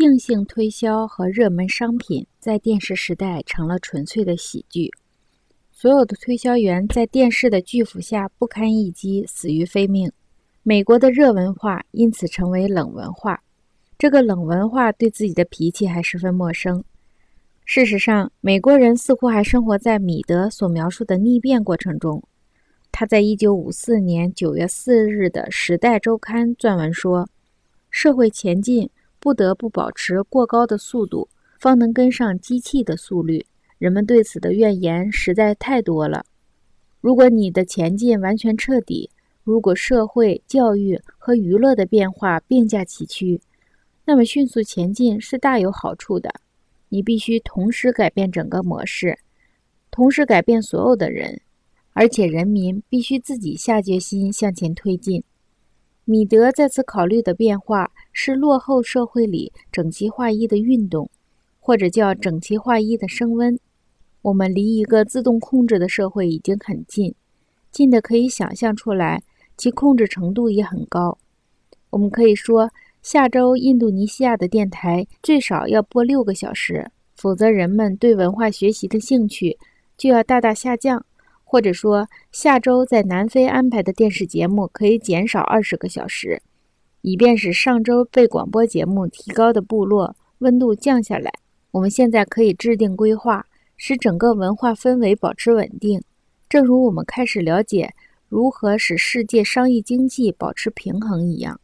硬性推销和热门商品在电视时代成了纯粹的喜剧。所有的推销员在电视的巨幅下不堪一击，死于非命。美国的热文化因此成为冷文化。这个冷文化对自己的脾气还十分陌生。事实上，美国人似乎还生活在米德所描述的逆变过程中。他在一九五四年九月四日的《时代周刊》撰文说：“社会前进不得不保持过高的速度，方能跟上机器的速率。人们对此的怨言实在太多了。如果你的前进完全彻底，如果社会、教育和娱乐的变化并驾齐驱，那么迅速前进是大有好处的。”你必须同时改变整个模式，同时改变所有的人，而且人民必须自己下决心向前推进。米德在此考虑的变化是落后社会里整齐划一的运动，或者叫整齐划一的升温。我们离一个自动控制的社会已经很近，近的可以想象出来，其控制程度也很高。我们可以说。下周，印度尼西亚的电台最少要播六个小时，否则人们对文化学习的兴趣就要大大下降。或者说，下周在南非安排的电视节目可以减少二十个小时，以便使上周被广播节目提高的部落温度降下来。我们现在可以制定规划，使整个文化氛围保持稳定，正如我们开始了解如何使世界商业经济保持平衡一样。